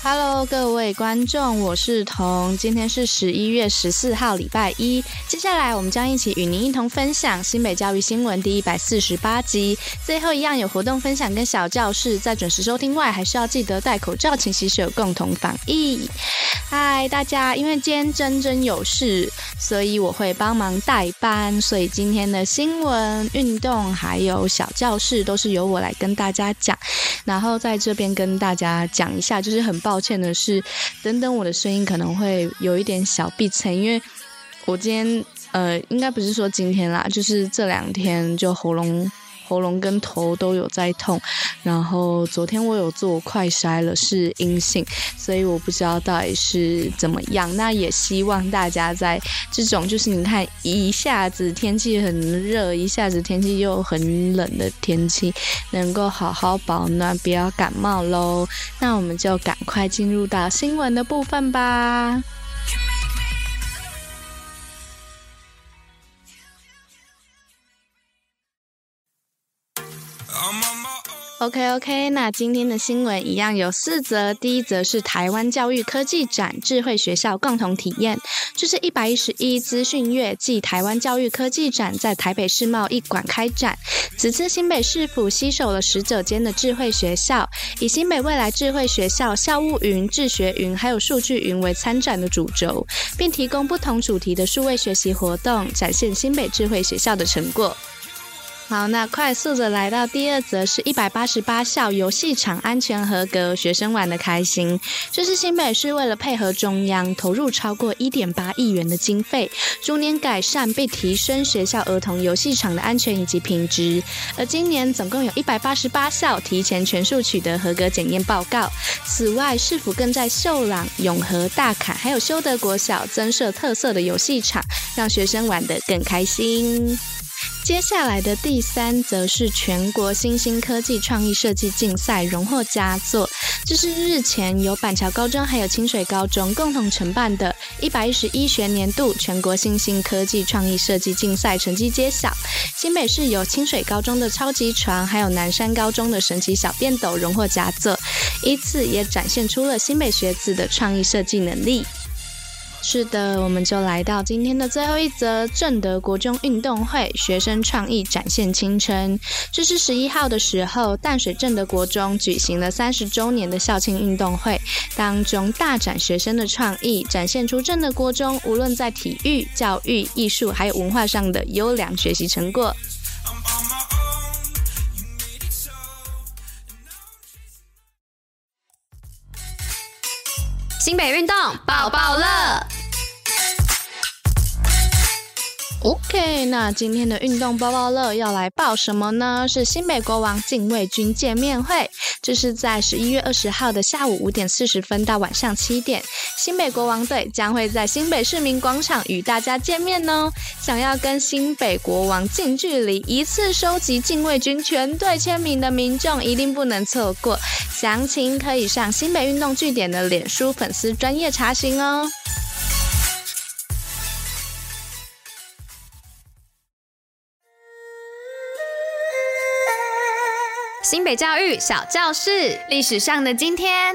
Hello，各位观众，我是彤。今天是十一月十四号，礼拜一。接下来，我们将一起与您一同分享新北教育新闻第一百四十八集。最后一样有活动分享跟小教室，在准时收听外，还是要记得戴口罩、勤洗手，共同防疫。嗨，大家，因为今天珍珍有事，所以我会帮忙代班，所以今天的新闻、运动还有小教室都是由我来跟大家讲。然后在这边跟大家讲一下，就是很。抱歉的是，等等，我的声音可能会有一点小鼻塞，因为我今天呃，应该不是说今天啦，就是这两天就喉咙。喉咙跟头都有在痛，然后昨天我有做快筛了，是阴性，所以我不知道到底是怎么样。那也希望大家在这种就是你看一下子天气很热，一下子天气又很冷的天气，能够好好保暖，不要感冒喽。那我们就赶快进入到新闻的部分吧。OK OK，那今天的新闻一样有四则。第一则是台湾教育科技展智慧学校共同体验，这是一百一十一资讯月暨台湾教育科技展在台北世贸一馆开展。此次新北市府携手了十九间的智慧学校，以新北未来智慧学校、校务云、智学云还有数据云为参展的主轴，并提供不同主题的数位学习活动，展现新北智慧学校的成果。好，那快速的来到第二则，是一百八十八校游戏场安全合格，学生玩得开心。这是新北市为了配合中央，投入超过一点八亿元的经费，逐年改善并提升学校儿童游戏场的安全以及品质。而今年总共有一百八十八校提前全数取得合格检验报告。此外，市府更在秀朗、永和、大崁还有修德国小增设特色的游戏场，让学生玩得更开心。接下来的第三则是全国新兴科技创意设计竞赛荣获佳作，这是日前由板桥高中还有清水高中共同承办的一百一十一学年度全国新兴科技创意设计竞赛成绩揭晓。新北市有清水高中的超级床，还有南山高中的神奇小便斗荣获佳作，依次也展现出了新北学子的创意设计能力。是的，我们就来到今天的最后一则正德国中运动会，学生创意展现青春。这是十一号的时候，淡水正德国中举行了三十周年的校庆运动会，当中大展学生的创意，展现出正德国中无论在体育、教育、艺术还有文化上的优良学习成果。新北运动抱抱乐。OK，那今天的运动包包乐要来报什么呢？是新北国王禁卫军见面会，这是在十一月二十号的下午五点四十分到晚上七点，新北国王队将会在新北市民广场与大家见面哦。想要跟新北国王近距离一次收集禁卫军全队签名的民众，一定不能错过。详情可以上新北运动据点的脸书粉丝专业查询哦。新北教育小教室，历史上的今天。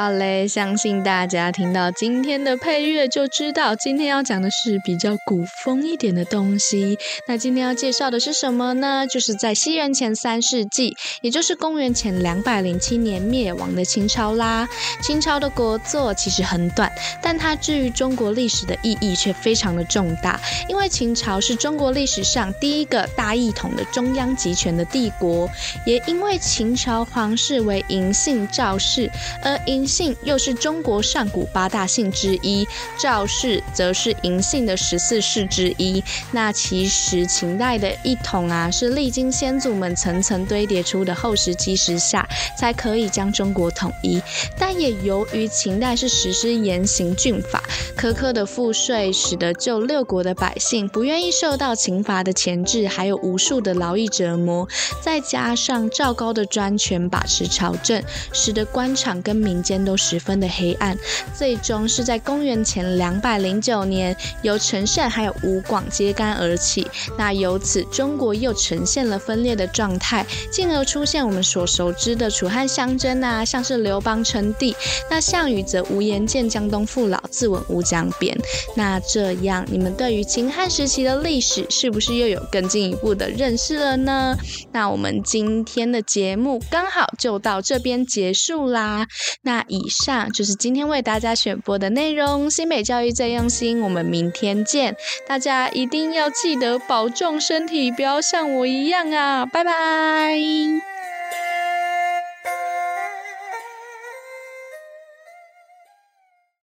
好嘞，相信大家听到今天的配乐就知道，今天要讲的是比较古风一点的东西。那今天要介绍的是什么呢？就是在西元前三世纪，也就是公元前两百零七年灭亡的秦朝啦。秦朝的国祚其实很短，但它至于中国历史的意义却非常的重大，因为秦朝是中国历史上第一个大一统的中央集权的帝国，也因为秦朝皇室为嬴姓赵氏，而嬴。姓又是中国上古八大姓之一，赵氏则是嬴姓的十四世之一。那其实秦代的一统啊，是历经先祖们层层堆叠出的厚实基石下，才可以将中国统一。但也由于秦代是实施严刑峻法，苛刻的赋税，使得旧六国的百姓不愿意受到刑罚的钳制，还有无数的劳役折磨。再加上赵高的专权把持朝政，使得官场跟民间。都十分的黑暗，最终是在公元前两百零九年，由陈胜还有吴广揭竿而起。那由此，中国又呈现了分裂的状态，进而出现我们所熟知的楚汉相争啊，像是刘邦称帝，那项羽则无颜见江东父老，自刎乌江边。那这样，你们对于秦汉时期的历史是不是又有更进一步的认识了呢？那我们今天的节目刚好就到这边结束啦。那以上就是今天为大家选播的内容。新美教育最用心，我们明天见。大家一定要记得保重身体，不要像我一样啊！拜拜。